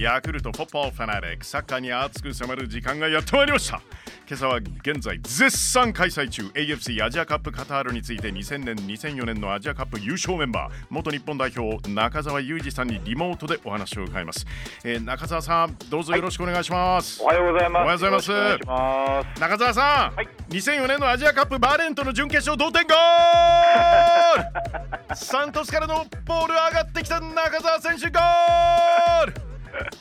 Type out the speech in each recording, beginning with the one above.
ヤクルトフォッポーファナリックサッカーに熱く迫る時間がやってまいりました。今朝は現在絶賛開催中 AFC アジアカップカタールについて2000年2004年のアジアカップ優勝メンバー元日本代表中澤裕二さんにリモートでお話を伺います、えー、中澤さんどうぞよろしくお願いします、はい、おはようございます。おはようございます。中澤さん、はい、2004年のアジアカップバーレントの準決勝同点ゴール。サントスからのボール上がってきた中澤選手ゴール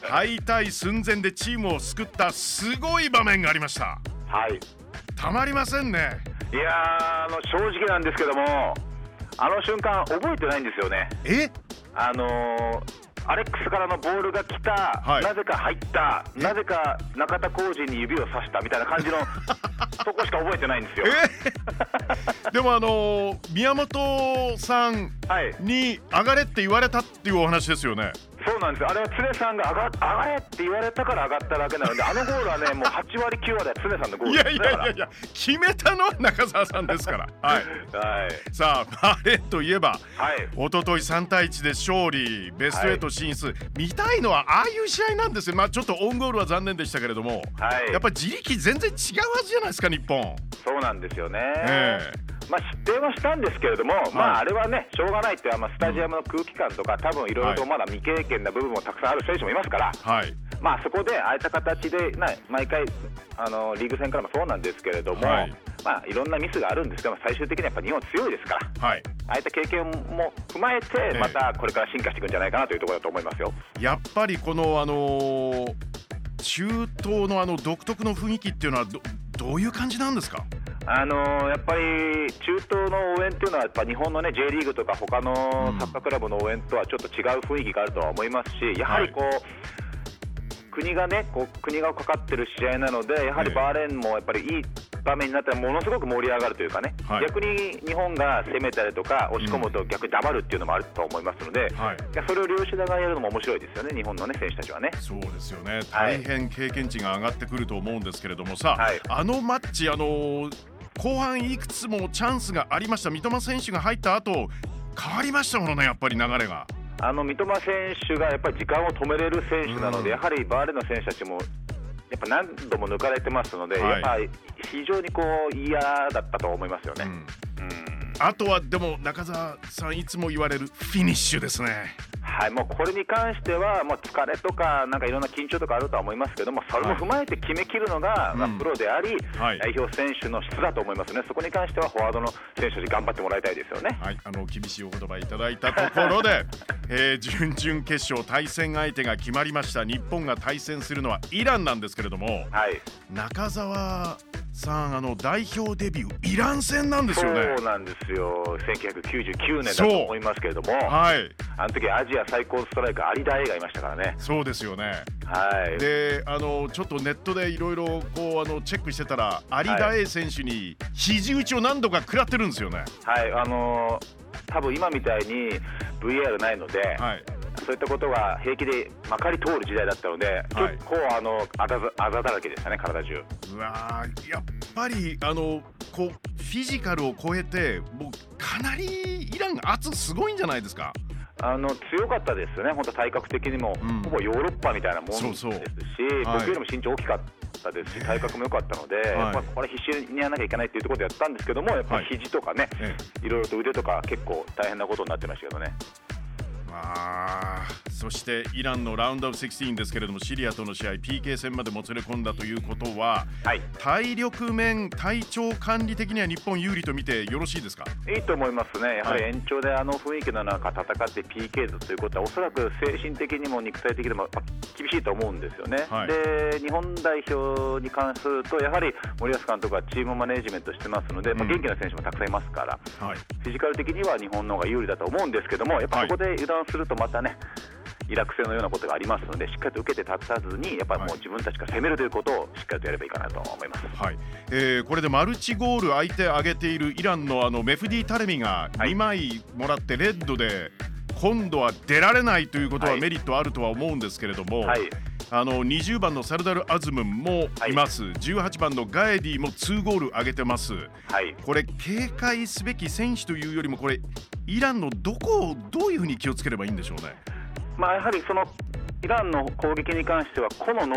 敗退寸前でチームを救ったすごい場面がありました。はい。たまりませんね。いやあの正直なんですけどもあの瞬間覚えてないんですよね。え？あのーアレックスからのボールが来た、はい、なぜか入った、なぜか中田浩二に指をさしたみたいな感じの そこしか覚えてないんですよ。でもあのー、宮本さんに上がれって言われたっていうお話ですよね。そうなんですあれは常さんが上が上がれって言われたから上がっただけなので、あのゴールはね、もう8割、9割は常さんのゴールいやいやいやいや、決めたのは中澤さんですから。はい、はい、さあ、バレーといえば、はい、一昨日3対1で勝利、ベスト8進出、はい、見たいのはああいう試合なんですよ、まあ、ちょっとオウンゴールは残念でしたけれども、はい、やっぱり自力全然違うはずじゃないですか、日本。そうなんですよね。えーまあ、失点はしたんですけれども、はい、まあ、あれはね、しょうがないって、まあ、スタジアムの空気感とか、多分いろいろとまだ未経験な部分もたくさんある選手もいますから、はい、まあ、そこでああいった形で、な毎回あの、リーグ戦からもそうなんですけれども、はい。まあ、いろんなミスがあるんですけど、最終的にはやっぱ日本強いですから、はい、ああいった経験も踏まえて、またこれから進化していくんじゃないかなというところだと思いますよ。やっぱりこの、あのー、中東のあの独特の雰囲気っていうのはど、どういう感じなんですか？あのー、やっぱり中東の応援っていうのは、やっぱ日本の、ね、J リーグとか他のサッカークラブの応援とはちょっと違う雰囲気があるとは思いますし、やはりこう、はい国がねこう国がかかってる試合なのでやはりバーレーンもやっぱりいい場面になったらものすごく盛り上がるというかね、はい、逆に日本が攻めたりとか押し込むと逆に黙るっていうのもあると思いますので、はい、それを両者がやるのも面白いですよね日本の、ね、選手たちはね。そうですよね。大変経験値が上がってくると思うんですけれどもさ、はい、あのマッチあのー後半いくつもチャンスがありました三笘選手が入った後変わりましたものねやっぱり流れが。あの三笘選手がやっぱり時間を止めれる選手なので、うん、やはりバーレの選手たちもやっぱ何度も抜かれてますので、はい、やっぱり非常にこう嫌だったと思いますよね。うん、うんあとはでも中澤さんいつも言われるフィニッシュですね。はい、もうこれに関しては、もう疲れとか、なんかいろんな緊張とかあるとは思いますけども、それも踏まえて決めきるのが、まあ、プロであり、はい、代表選手の質だと思いますね、そこに関してはフォワードの選手に頑張ってもらいたいですよね。はい、あの厳しいお言葉いただいたところで、えー、準々決勝対戦相手が決まりました。日本が対戦するのはイランなんですけれども、はい、中澤さんあの代表デビューイラン戦なんですよね。そうなんですよ。1999年だと思いますけれども。はい。あの時アジア最高ストライカーアリダエがいましたからね。そうですよね。はい。であのちょっとネットでいろいろこうあのチェックしてたらアリダエ選手に肘打ちを何度か食らってるんですよね。はい。あのー、多分今みたいに VR ないので、はいそういったことが平気でまかり通る時代だったので、はい、結構あのあざあざだらけでしたね、体中。うわやっぱりあのこうフィジカルを超えて、もうかなりイラン圧すごいんじゃないですか？あの強かったですよね、本当、体格的にも、うん、ほぼヨーロッパみたいなもんですし、そうそう。僕よりも身長大きかったですし、体格も良かったので、はい、まあ、これ、必死にやらなきゃいけないというところでやったんですけども、やっぱり肘とかね、はい、いろいろと腕とか、結構大変なことになってましたけどね。ああ。そしてイランのラウンドオブ16ですけれどもシリアとの試合 PK 戦までもつれ込んだということは、はい、体力面体調管理的には日本有利と見てよろしいですか？いいと思いますね。やはり延長であの雰囲気の中戦って PK ということはおそらく精神的にも肉体的にも厳しいと思うんですよね、はい、で日本代表に関するとやはり森保監督はチームマネジメントしてますので、うん、まあ、元気な選手もたくさんいますから、はい、フィジカル的には日本の方が有利だと思うんですけどもやっぱそこで油断するとまたね、イラク戦のようなことがありますのでしっかりと受けて立たずにやっぱりもう自分たちが攻めるということをしっかりとやればいいかなと思います、はい。えー、これでマルチゴール相手挙げているイランのあのメフディ・タレミが2枚もらってレッドで、今度は出られないということはメリットあるとは思うんですけれども、はい、あの20番のサルダル・アズムンもいます、はい、18番のガエディも2ゴール上げてます、はい、これ警戒すべき選手というよりもこれイランのどこをどういうふうに気をつければいいんでしょうね？まあ、やはりそのイランの攻撃に関しては個の能